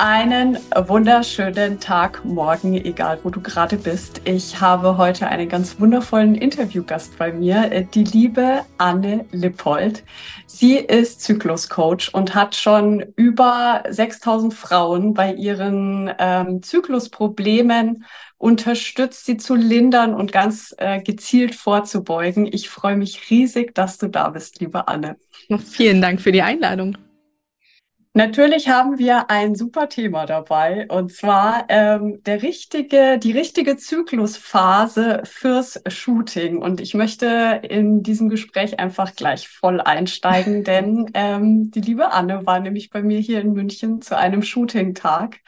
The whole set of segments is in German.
Einen wunderschönen Tag, morgen, egal wo du gerade bist. Ich habe heute einen ganz wundervollen Interviewgast bei mir, äh, die liebe Anne Lippold. Sie ist Zykluscoach und hat schon über 6000 Frauen bei ihren ähm, Zyklusproblemen unterstützt, sie zu lindern und ganz äh, gezielt vorzubeugen. Ich freue mich riesig, dass du da bist, liebe Anne. Vielen Dank für die Einladung. Natürlich haben wir ein super Thema dabei und zwar ähm, der richtige, die richtige Zyklusphase fürs Shooting. Und ich möchte in diesem Gespräch einfach gleich voll einsteigen, denn ähm, die liebe Anne war nämlich bei mir hier in München zu einem Shooting-Tag.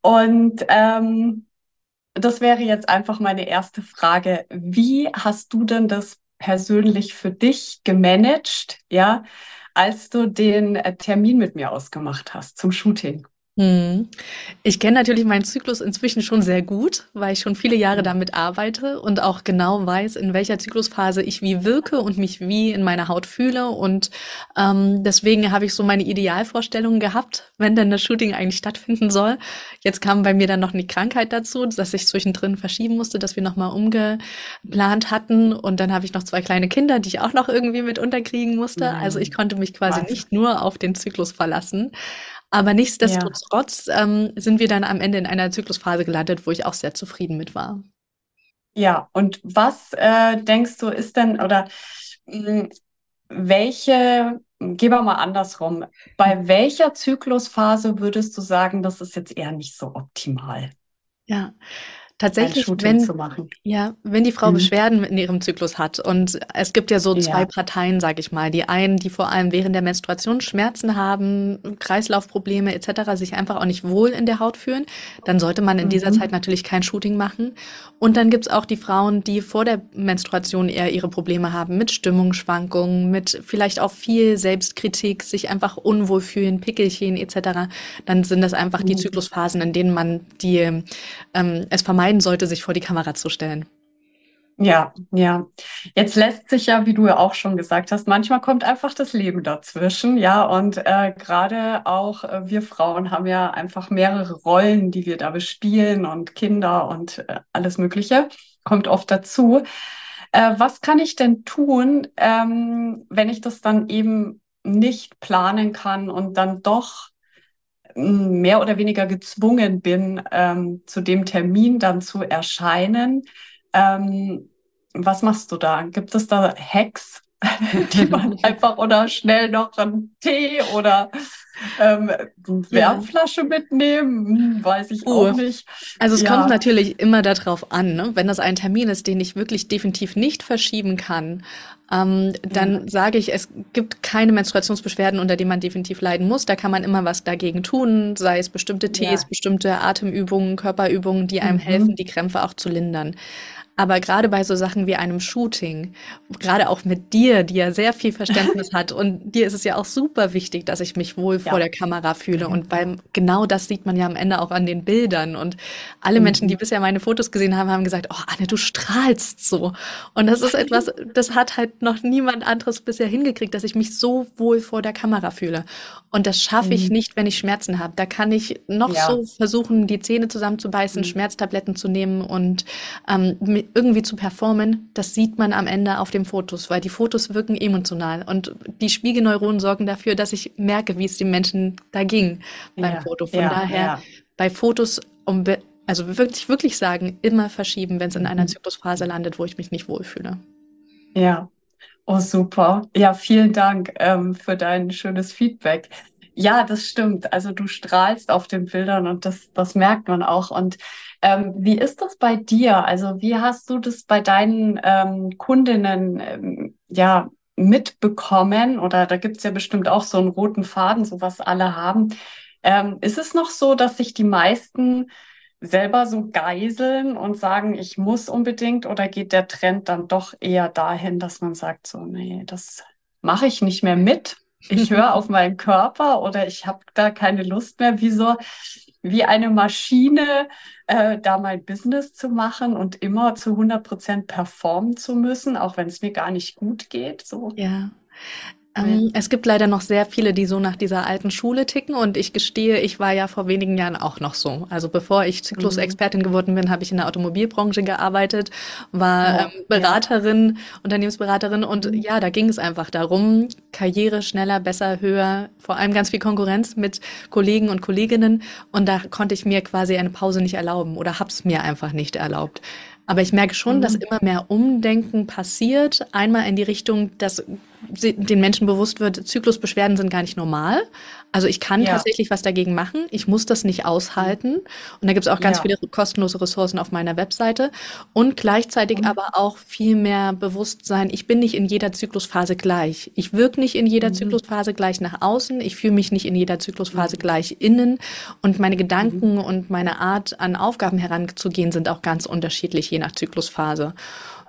Und ähm, das wäre jetzt einfach meine erste Frage. Wie hast du denn das persönlich für dich gemanagt? Ja, als du den äh, Termin mit mir ausgemacht hast zum Shooting? Hm. Ich kenne natürlich meinen Zyklus inzwischen schon sehr gut, weil ich schon viele Jahre damit arbeite und auch genau weiß, in welcher Zyklusphase ich wie wirke und mich wie in meiner Haut fühle. Und ähm, deswegen habe ich so meine Idealvorstellungen gehabt, wenn denn das Shooting eigentlich stattfinden soll. Jetzt kam bei mir dann noch eine Krankheit dazu, dass ich zwischendrin verschieben musste, dass wir nochmal umgeplant hatten. Und dann habe ich noch zwei kleine Kinder, die ich auch noch irgendwie mit unterkriegen musste. Mhm. Also ich konnte mich quasi Wahnsinn. nicht nur auf den Zyklus verlassen. Aber nichtsdestotrotz ja. ähm, sind wir dann am Ende in einer Zyklusphase gelandet, wo ich auch sehr zufrieden mit war. Ja, und was äh, denkst du, ist denn oder mh, hm, welche, gehen wir mal andersrum, bei welcher Zyklusphase würdest du sagen, das ist jetzt eher nicht so optimal? Ja, Tatsächlich, wenn, ja, wenn die Frau mhm. Beschwerden in ihrem Zyklus hat und es gibt ja so zwei ja. Parteien, sage ich mal, die einen, die vor allem während der Menstruation Schmerzen haben, Kreislaufprobleme etc., sich einfach auch nicht wohl in der Haut fühlen, dann sollte man in mhm. dieser Zeit natürlich kein Shooting machen. Und dann gibt's auch die Frauen, die vor der Menstruation eher ihre Probleme haben mit Stimmungsschwankungen, mit vielleicht auch viel Selbstkritik, sich einfach unwohl fühlen, Pickelchen etc. Dann sind das einfach mhm. die Zyklusphasen, in denen man die ähm, es vermeidet vermeiden sollte, sich vor die Kamera zu stellen. Ja, ja. Jetzt lässt sich ja, wie du ja auch schon gesagt hast, manchmal kommt einfach das Leben dazwischen, ja. Und äh, gerade auch äh, wir Frauen haben ja einfach mehrere Rollen, die wir da bespielen und Kinder und äh, alles Mögliche kommt oft dazu. Äh, was kann ich denn tun, ähm, wenn ich das dann eben nicht planen kann und dann doch mehr oder weniger gezwungen bin, ähm, zu dem Termin dann zu erscheinen. Ähm, was machst du da? Gibt es da Hacks, die man einfach oder schnell noch einen Tee oder ähm, Wärmflasche ja. mitnehmen? Hm, weiß ich uh. auch nicht. Also es ja. kommt natürlich immer darauf an, ne? wenn das ein Termin ist, den ich wirklich definitiv nicht verschieben kann, ähm, dann ja. sage ich, es gibt keine Menstruationsbeschwerden, unter denen man definitiv leiden muss. Da kann man immer was dagegen tun, sei es bestimmte Tees, ja. bestimmte Atemübungen, Körperübungen, die einem mhm. helfen, die Krämpfe auch zu lindern. Aber gerade bei so Sachen wie einem Shooting, gerade auch mit dir, die ja sehr viel Verständnis hat und dir ist es ja auch super wichtig, dass ich mich wohl ja. vor der Kamera fühle. Und beim genau das sieht man ja am Ende auch an den Bildern. Und alle mhm. Menschen, die bisher meine Fotos gesehen haben, haben gesagt, oh Anne, du strahlst so. Und das ist etwas, das hat halt noch niemand anderes bisher hingekriegt, dass ich mich so wohl vor der Kamera fühle. Und das schaffe ich mhm. nicht, wenn ich Schmerzen habe. Da kann ich noch ja. so versuchen, die Zähne zusammenzubeißen, mhm. Schmerztabletten zu nehmen und ähm, irgendwie zu performen, das sieht man am Ende auf den Fotos, weil die Fotos wirken emotional und die Spiegelneuronen sorgen dafür, dass ich merke, wie es den Menschen da ging beim ja, Foto. Von ja, daher ja. bei Fotos um also wirklich wirklich sagen, immer verschieben, wenn es in einer mhm. Zyklusphase landet, wo ich mich nicht wohlfühle. Ja, oh super. Ja, vielen Dank ähm, für dein schönes Feedback. Ja, das stimmt. Also du strahlst auf den Bildern und das, das merkt man auch. Und ähm, wie ist das bei dir? Also wie hast du das bei deinen ähm, Kundinnen ähm, ja mitbekommen? Oder da gibt's ja bestimmt auch so einen roten Faden, so was alle haben. Ähm, ist es noch so, dass sich die meisten selber so geiseln und sagen, ich muss unbedingt, oder geht der Trend dann doch eher dahin, dass man sagt, so, nee, das mache ich nicht mehr mit. Ich höre auf meinen Körper oder ich habe da keine Lust mehr, wie so wie eine Maschine äh, da mein Business zu machen und immer zu 100 Prozent performen zu müssen, auch wenn es mir gar nicht gut geht. So. Ja. Ähm, es gibt leider noch sehr viele, die so nach dieser alten Schule ticken und ich gestehe, ich war ja vor wenigen Jahren auch noch so. Also bevor ich Zyklusexpertin geworden bin, habe ich in der Automobilbranche gearbeitet, war ähm, Beraterin. Unternehmensberaterin und mhm. ja, da ging es einfach darum, Karriere schneller, besser, höher, vor allem ganz viel Konkurrenz mit Kollegen und Kolleginnen und da konnte ich mir quasi eine Pause nicht erlauben oder hab's mir einfach nicht erlaubt. Aber ich merke schon, mhm. dass immer mehr Umdenken passiert. Einmal in die Richtung, dass den Menschen bewusst wird, Zyklusbeschwerden sind gar nicht normal. Also ich kann ja. tatsächlich was dagegen machen. Ich muss das nicht aushalten. Und da gibt es auch ganz ja. viele kostenlose Ressourcen auf meiner Webseite. Und gleichzeitig mhm. aber auch viel mehr Bewusstsein, ich bin nicht in jeder Zyklusphase gleich. Ich wirke nicht in jeder mhm. Zyklusphase gleich nach außen. Ich fühle mich nicht in jeder Zyklusphase mhm. gleich innen. Und meine Gedanken mhm. und meine Art, an Aufgaben heranzugehen, sind auch ganz unterschiedlich, je nach Zyklusphase.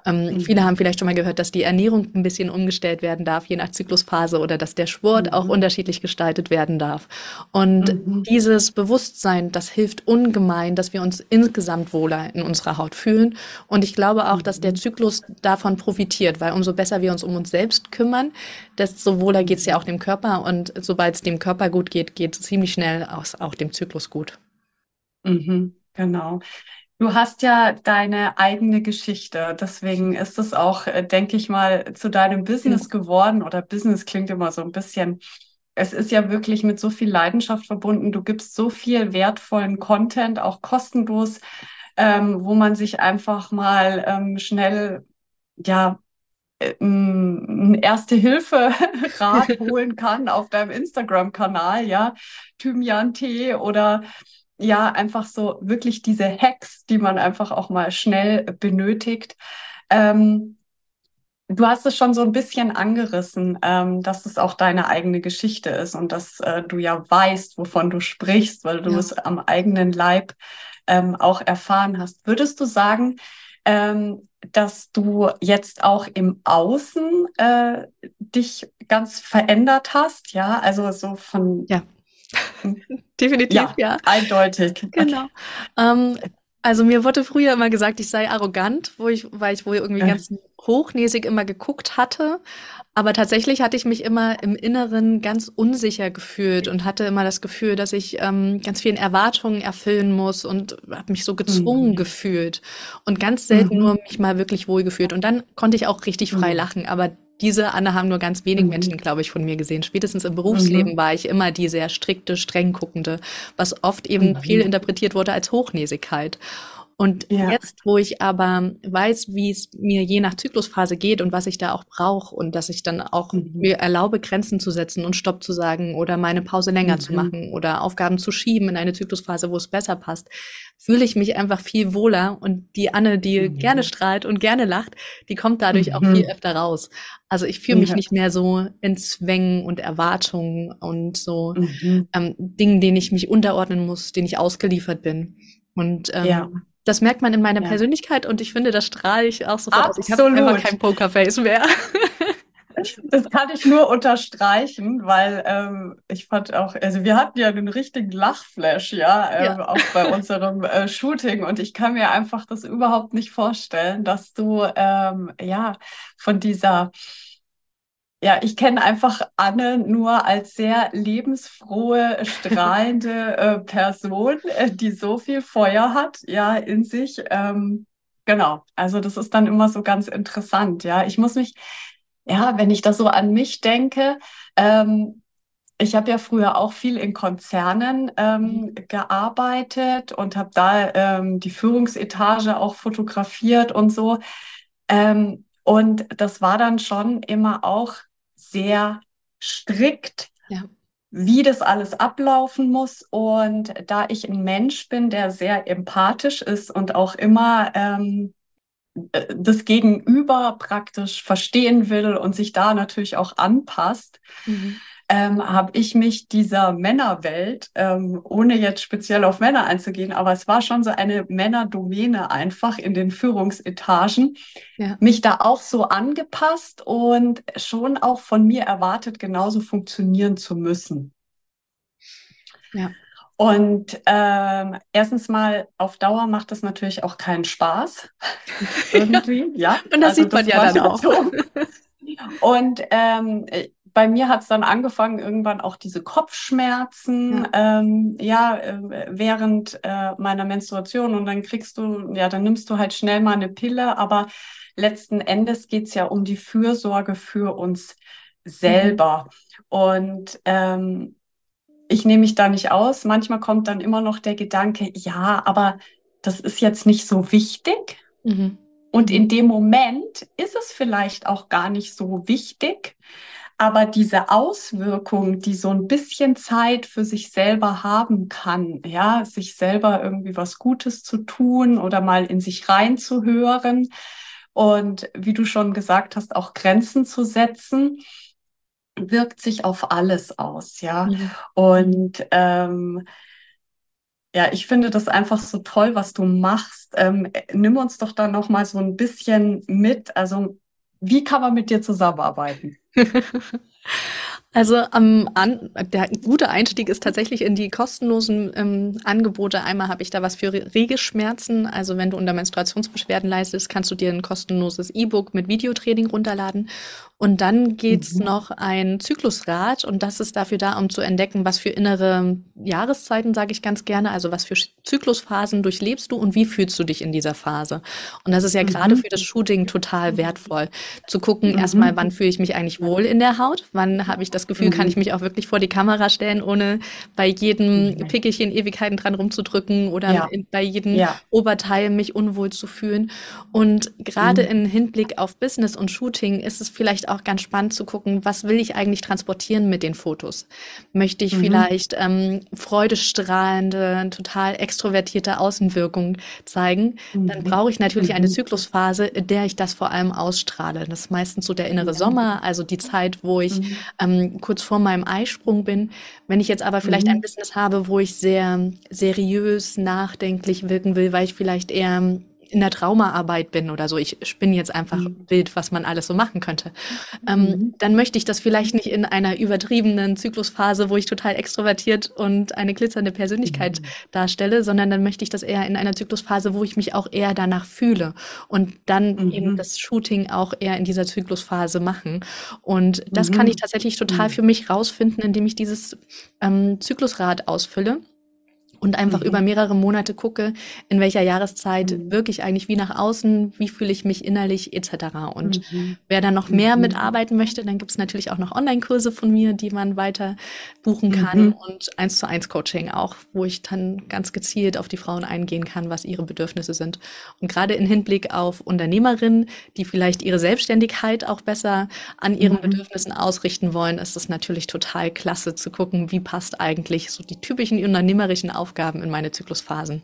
Ähm, mhm. Viele haben vielleicht schon mal gehört, dass die Ernährung ein bisschen umgestellt werden darf, je nach Zyklusphase, oder dass der Sport mhm. auch unterschiedlich gestaltet werden darf. Und mhm. dieses Bewusstsein, das hilft ungemein, dass wir uns insgesamt wohler in unserer Haut fühlen. Und ich glaube auch, dass der mhm. Zyklus davon profitiert, weil umso besser wir uns um uns selbst kümmern, desto wohler geht es ja auch dem Körper. Und sobald es dem Körper gut geht, geht es ziemlich schnell auch, auch dem Zyklus gut. Mhm, genau. Du hast ja deine eigene Geschichte, deswegen ist es auch, äh, denke ich mal, zu deinem Business geworden oder Business klingt immer so ein bisschen. Es ist ja wirklich mit so viel Leidenschaft verbunden. Du gibst so viel wertvollen Content, auch kostenlos, ähm, wo man sich einfach mal ähm, schnell, ja, äh, ein Erste-Hilfe-Rat holen kann auf deinem Instagram-Kanal, ja, Thymian-Tee oder ja, einfach so wirklich diese Hacks, die man einfach auch mal schnell benötigt. Ähm, du hast es schon so ein bisschen angerissen, ähm, dass es auch deine eigene Geschichte ist und dass äh, du ja weißt, wovon du sprichst, weil du ja. es am eigenen Leib ähm, auch erfahren hast. Würdest du sagen, ähm, dass du jetzt auch im Außen äh, dich ganz verändert hast? Ja, also so von ja. Definitiv, ja, ja. Eindeutig. Genau. Ähm, also mir wurde früher immer gesagt, ich sei arrogant, wo ich, weil ich wohl irgendwie äh. ganz hochnäsig immer geguckt hatte. Aber tatsächlich hatte ich mich immer im Inneren ganz unsicher gefühlt und hatte immer das Gefühl, dass ich ähm, ganz vielen Erwartungen erfüllen muss und habe mich so gezwungen mhm. gefühlt und ganz selten mhm. nur mich mal wirklich wohl gefühlt. Und dann konnte ich auch richtig frei mhm. lachen. Aber diese Anne haben nur ganz wenig mhm. Menschen, glaube ich, von mir gesehen. Spätestens im Berufsleben mhm. war ich immer die sehr strikte, streng guckende, was oft eben mhm. viel interpretiert wurde als Hochnäsigkeit. Und ja. jetzt, wo ich aber weiß, wie es mir je nach Zyklusphase geht und was ich da auch brauche und dass ich dann auch mhm. mir erlaube, Grenzen zu setzen und Stopp zu sagen oder meine Pause länger mhm. zu machen oder Aufgaben zu schieben in eine Zyklusphase, wo es besser passt, fühle ich mich einfach viel wohler und die Anne, die mhm. gerne strahlt und gerne lacht, die kommt dadurch auch viel mhm. öfter raus. Also ich fühle mich ja. nicht mehr so in Zwängen und Erwartungen und so mhm. ähm, Dingen, denen ich mich unterordnen muss, denen ich ausgeliefert bin. Und ähm, ja. Das merkt man in meiner ja. Persönlichkeit und ich finde, das strahle ich auch sofort aus. Ich habe einfach kein Pokerface mehr. Das kann ich nur unterstreichen, weil ähm, ich fand auch, also wir hatten ja einen richtigen Lachflash, ja, äh, ja. auch bei unserem äh, Shooting und ich kann mir einfach das überhaupt nicht vorstellen, dass du ähm, ja von dieser ja, ich kenne einfach Anne nur als sehr lebensfrohe, strahlende äh, Person, äh, die so viel Feuer hat, ja, in sich. Ähm, genau. Also das ist dann immer so ganz interessant, ja. Ich muss mich, ja, wenn ich das so an mich denke, ähm, ich habe ja früher auch viel in Konzernen ähm, mhm. gearbeitet und habe da ähm, die Führungsetage auch fotografiert und so. Ähm, und das war dann schon immer auch sehr strikt, ja. wie das alles ablaufen muss. Und da ich ein Mensch bin, der sehr empathisch ist und auch immer ähm, äh, das Gegenüber praktisch verstehen will und sich da natürlich auch anpasst, mhm. Ähm, habe ich mich dieser Männerwelt, ähm, ohne jetzt speziell auf Männer einzugehen, aber es war schon so eine Männerdomäne einfach in den Führungsetagen, ja. mich da auch so angepasst und schon auch von mir erwartet, genauso funktionieren zu müssen. Ja. Und ähm, erstens mal auf Dauer macht das natürlich auch keinen Spaß. Irgendwie, ja. Und das also sieht man das ja dann auch. So. Und ähm, bei mir hat es dann angefangen, irgendwann auch diese Kopfschmerzen, ja, ähm, ja äh, während äh, meiner Menstruation. Und dann kriegst du, ja, dann nimmst du halt schnell mal eine Pille, aber letzten Endes geht es ja um die Fürsorge für uns selber. Mhm. Und ähm, ich nehme mich da nicht aus. Manchmal kommt dann immer noch der Gedanke, ja, aber das ist jetzt nicht so wichtig. Mhm. Und in dem Moment ist es vielleicht auch gar nicht so wichtig. Aber diese Auswirkung, die so ein bisschen Zeit für sich selber haben kann, ja, sich selber irgendwie was Gutes zu tun oder mal in sich reinzuhören und wie du schon gesagt hast, auch Grenzen zu setzen, wirkt sich auf alles aus, ja. Mhm. Und ähm, ja, ich finde das einfach so toll, was du machst. Ähm, nimm uns doch da noch mal so ein bisschen mit. Also, wie kann man mit dir zusammenarbeiten? Also ähm, an, der gute Einstieg ist tatsächlich in die kostenlosen ähm, Angebote. Einmal habe ich da was für Regelschmerzen. Also wenn du unter Menstruationsbeschwerden leistest, kannst du dir ein kostenloses E-Book mit Videotraining runterladen. Und dann geht's mhm. noch ein Zyklusrad und das ist dafür da, um zu entdecken, was für innere Jahreszeiten, sage ich ganz gerne, also was für Zyklusphasen durchlebst du und wie fühlst du dich in dieser Phase. Und das ist ja mhm. gerade für das Shooting total wertvoll, zu gucken, mhm. erstmal, wann fühle ich mich eigentlich wohl in der Haut, wann habe ich das Gefühl, kann mhm. ich mich auch wirklich vor die Kamera stellen, ohne bei jedem mhm. Pickelchen Ewigkeiten dran rumzudrücken oder ja. bei jedem ja. Oberteil mich unwohl zu fühlen. Und gerade mhm. im Hinblick auf Business und Shooting ist es vielleicht auch ganz spannend zu gucken, was will ich eigentlich transportieren mit den Fotos? Möchte ich mhm. vielleicht ähm, freudestrahlende, total extrovertierte Außenwirkung zeigen? Mhm. Dann brauche ich natürlich eine mhm. Zyklusphase, in der ich das vor allem ausstrahle. Das ist meistens so der innere ja. Sommer, also die Zeit, wo ich mhm. ähm, kurz vor meinem Eisprung bin. Wenn ich jetzt aber vielleicht ein mhm. Business habe, wo ich sehr seriös, nachdenklich wirken will, weil ich vielleicht eher in der Traumaarbeit bin oder so, ich spinne jetzt einfach mhm. wild, was man alles so machen könnte, ähm, mhm. dann möchte ich das vielleicht nicht in einer übertriebenen Zyklusphase, wo ich total extrovertiert und eine glitzernde Persönlichkeit mhm. darstelle, sondern dann möchte ich das eher in einer Zyklusphase, wo ich mich auch eher danach fühle und dann mhm. eben das Shooting auch eher in dieser Zyklusphase machen. Und das kann mhm. ich tatsächlich total mhm. für mich rausfinden, indem ich dieses ähm, Zyklusrad ausfülle und einfach mhm. über mehrere Monate gucke, in welcher Jahreszeit mhm. wirke ich eigentlich wie nach außen, wie fühle ich mich innerlich etc. Und mhm. wer dann noch mehr mhm. mitarbeiten möchte, dann gibt es natürlich auch noch Online-Kurse von mir, die man weiter buchen kann mhm. und eins zu eins Coaching auch, wo ich dann ganz gezielt auf die Frauen eingehen kann, was ihre Bedürfnisse sind. Und gerade in Hinblick auf Unternehmerinnen, die vielleicht ihre Selbstständigkeit auch besser an ihren mhm. Bedürfnissen ausrichten wollen, ist es natürlich total klasse zu gucken, wie passt eigentlich so die typischen unternehmerischen Aufgaben Aufgaben in meine Zyklusphasen.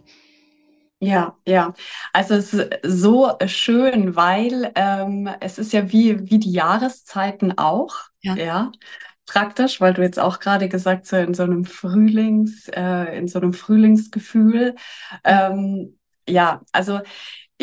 Ja, ja. Also es ist so schön, weil ähm, es ist ja wie, wie die Jahreszeiten auch. Ja. ja. Praktisch, weil du jetzt auch gerade gesagt hast, in so einem Frühlings, äh, in so einem Frühlingsgefühl. Ähm, ja, also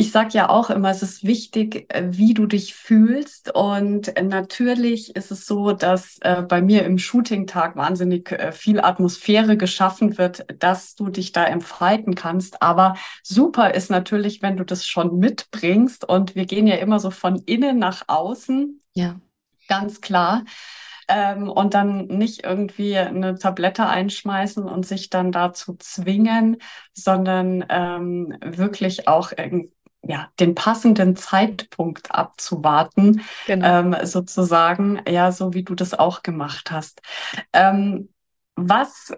ich sage ja auch immer, es ist wichtig, äh, wie du dich fühlst. Und natürlich ist es so, dass äh, bei mir im Shooting-Tag wahnsinnig äh, viel Atmosphäre geschaffen wird, dass du dich da entfalten kannst. Aber super ist natürlich, wenn du das schon mitbringst. Und wir gehen ja immer so von innen nach außen. Ja. Ganz klar. Ähm, und dann nicht irgendwie eine Tablette einschmeißen und sich dann dazu zwingen, sondern ähm, wirklich auch ja, den passenden Zeitpunkt abzuwarten, genau. ähm, sozusagen, ja, so wie du das auch gemacht hast. Ähm, was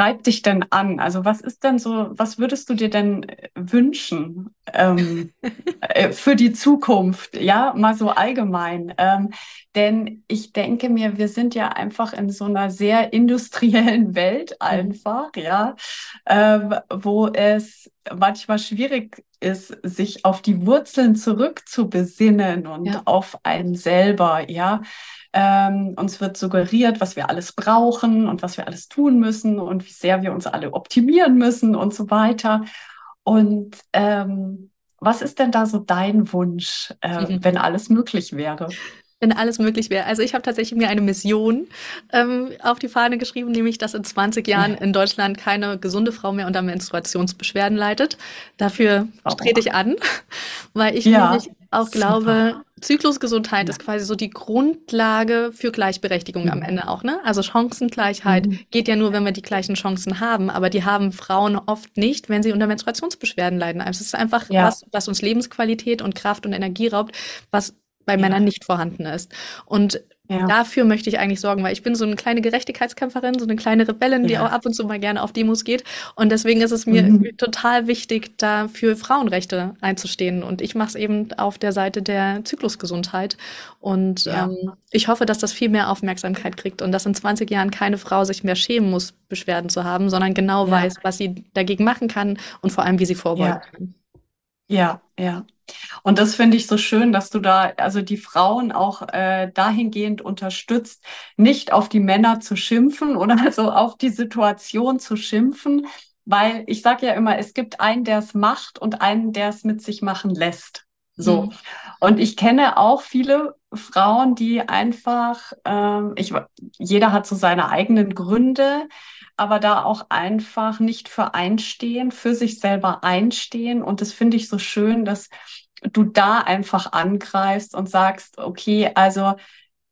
treibt dich denn an? Also was ist denn so, was würdest du dir denn äh, wünschen ähm, äh, für die Zukunft? Ja, mal so allgemein. Ähm, denn ich denke mir, wir sind ja einfach in so einer sehr industriellen Welt einfach, mhm. ja, ähm, wo es manchmal schwierig ist, sich auf die Wurzeln zurückzubesinnen und ja. auf einen selber, ja. Ähm, uns wird suggeriert, was wir alles brauchen und was wir alles tun müssen und wie sehr wir uns alle optimieren müssen und so weiter. Und ähm, was ist denn da so dein Wunsch, äh, mhm. wenn alles möglich wäre? wenn alles möglich wäre. Also ich habe tatsächlich mir eine Mission ähm, auf die Fahne geschrieben, nämlich, dass in 20 Jahren in Deutschland keine gesunde Frau mehr unter Menstruationsbeschwerden leidet. Dafür trete ich an, weil ich ja, nämlich auch super. glaube, Zyklusgesundheit ja. ist quasi so die Grundlage für Gleichberechtigung mhm. am Ende auch, ne? Also Chancengleichheit mhm. geht ja nur, wenn wir die gleichen Chancen haben, aber die haben Frauen oft nicht, wenn sie unter Menstruationsbeschwerden leiden. Also es ist einfach ja. was, was uns Lebensqualität und Kraft und Energie raubt, was bei ja. Männern nicht vorhanden ist. Und ja. dafür möchte ich eigentlich sorgen, weil ich bin so eine kleine Gerechtigkeitskämpferin, so eine kleine Rebellin, die ja. auch ab und zu mal gerne auf Demos geht. Und deswegen ist es mir mhm. total wichtig, da für Frauenrechte einzustehen. Und ich mache es eben auf der Seite der Zyklusgesundheit. Und ähm, ich hoffe, dass das viel mehr Aufmerksamkeit kriegt und dass in 20 Jahren keine Frau sich mehr schämen muss, Beschwerden zu haben, sondern genau weiß, was sie dagegen machen kann und vor allem, wie sie vorbeugen kann. Ja, ja. Und das finde ich so schön, dass du da also die Frauen auch äh, dahingehend unterstützt, nicht auf die Männer zu schimpfen oder also auf die Situation zu schimpfen, weil ich sage ja immer, es gibt einen, der es macht und einen, der es mit sich machen lässt. So. Mhm. Und ich kenne auch viele Frauen, die einfach, ähm, ich, jeder hat so seine eigenen Gründe, aber da auch einfach nicht für einstehen, für sich selber einstehen. Und das finde ich so schön, dass du da einfach angreifst und sagst, okay, also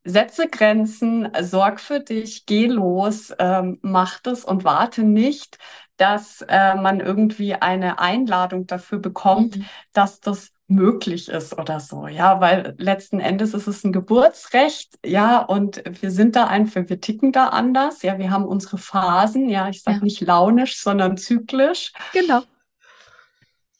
setze Grenzen, sorg für dich, geh los, ähm, mach das und warte nicht, dass äh, man irgendwie eine Einladung dafür bekommt, mhm. dass das möglich ist oder so, ja, weil letzten Endes ist es ein Geburtsrecht, ja, und wir sind da einfach, wir ticken da anders, ja, wir haben unsere Phasen, ja, ich sage ja. nicht launisch, sondern zyklisch. Genau.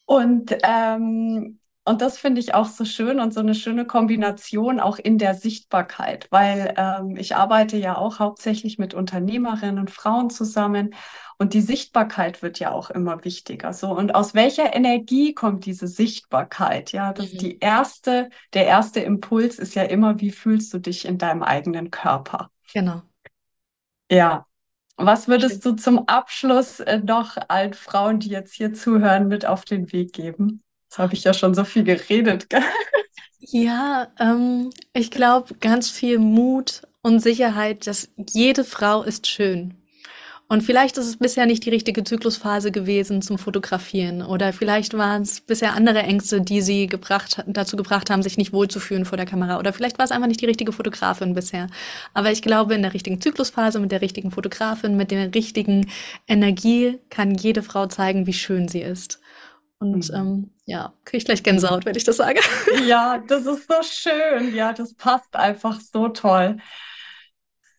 Und ähm, und das finde ich auch so schön und so eine schöne Kombination auch in der Sichtbarkeit, weil ähm, ich arbeite ja auch hauptsächlich mit Unternehmerinnen und Frauen zusammen und die Sichtbarkeit wird ja auch immer wichtiger. So und aus welcher Energie kommt diese Sichtbarkeit? Ja, das mhm. die erste, der erste Impuls ist ja immer, wie fühlst du dich in deinem eigenen Körper? Genau. Ja, was würdest du zum Abschluss äh, noch allen Frauen, die jetzt hier zuhören, mit auf den Weg geben? Jetzt habe ich ja schon so viel geredet. ja, ähm, ich glaube, ganz viel Mut und Sicherheit, dass jede Frau ist schön. Und vielleicht ist es bisher nicht die richtige Zyklusphase gewesen zum Fotografieren. Oder vielleicht waren es bisher andere Ängste, die sie gebracht, dazu gebracht haben, sich nicht wohlzufühlen vor der Kamera. Oder vielleicht war es einfach nicht die richtige Fotografin bisher. Aber ich glaube, in der richtigen Zyklusphase, mit der richtigen Fotografin, mit der richtigen Energie kann jede Frau zeigen, wie schön sie ist. Und mhm. ähm, ja, kriege ich gleich Gänsehaut, wenn ich das sage. Ja, das ist so schön. Ja, das passt einfach so toll.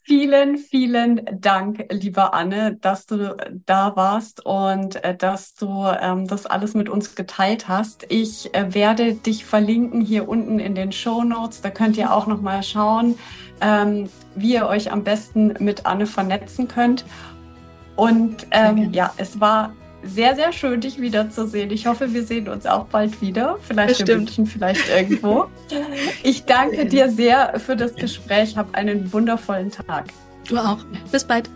Vielen, vielen Dank, liebe Anne, dass du da warst und äh, dass du ähm, das alles mit uns geteilt hast. Ich äh, werde dich verlinken hier unten in den Show Notes. Da könnt ihr auch noch mal schauen, ähm, wie ihr euch am besten mit Anne vernetzen könnt. Und ähm, ja, es war sehr, sehr schön, dich wiederzusehen. Ich hoffe, wir sehen uns auch bald wieder. Vielleicht Bestimmt. in München, vielleicht irgendwo. Ich danke dir sehr für das Gespräch. Hab einen wundervollen Tag. Du auch. Bis bald.